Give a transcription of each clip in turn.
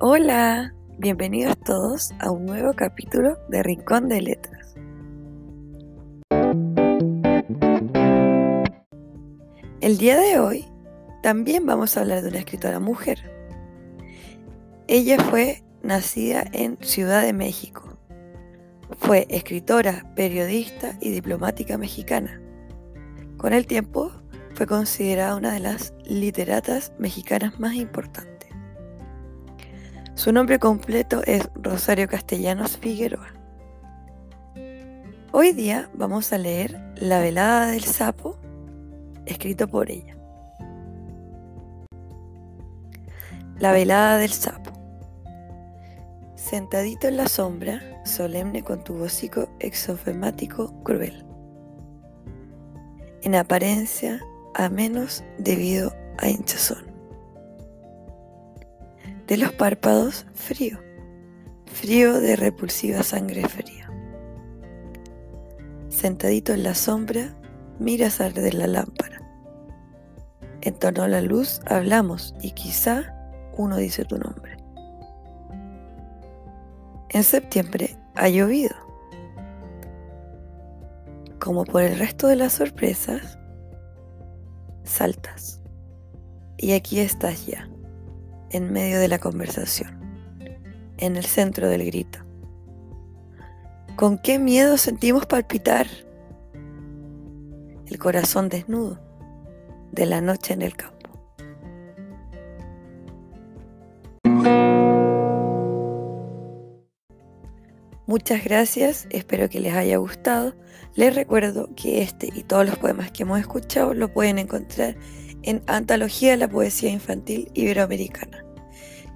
Hola, bienvenidos todos a un nuevo capítulo de Rincón de Letras. El día de hoy también vamos a hablar de una escritora mujer. Ella fue nacida en Ciudad de México. Fue escritora, periodista y diplomática mexicana. Con el tiempo fue considerada una de las literatas mexicanas más importantes. Su nombre completo es Rosario Castellanos Figueroa. Hoy día vamos a leer La velada del sapo, escrito por ella. La velada del sapo. Sentadito en la sombra, solemne con tu hocico exofemático cruel. En apariencia, a menos debido a hinchazón de los párpados frío, frío de repulsiva sangre fría. Sentadito en la sombra, miras arder la lámpara. En torno a la luz hablamos y quizá uno dice tu nombre. En septiembre ha llovido. Como por el resto de las sorpresas, saltas. Y aquí estás ya en medio de la conversación, en el centro del grito. ¿Con qué miedo sentimos palpitar? El corazón desnudo de la noche en el campo. Muchas gracias, espero que les haya gustado. Les recuerdo que este y todos los poemas que hemos escuchado lo pueden encontrar en Antología de la Poesía Infantil Iberoamericana.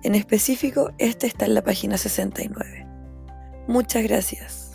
En específico, este está en la página 69. Muchas gracias.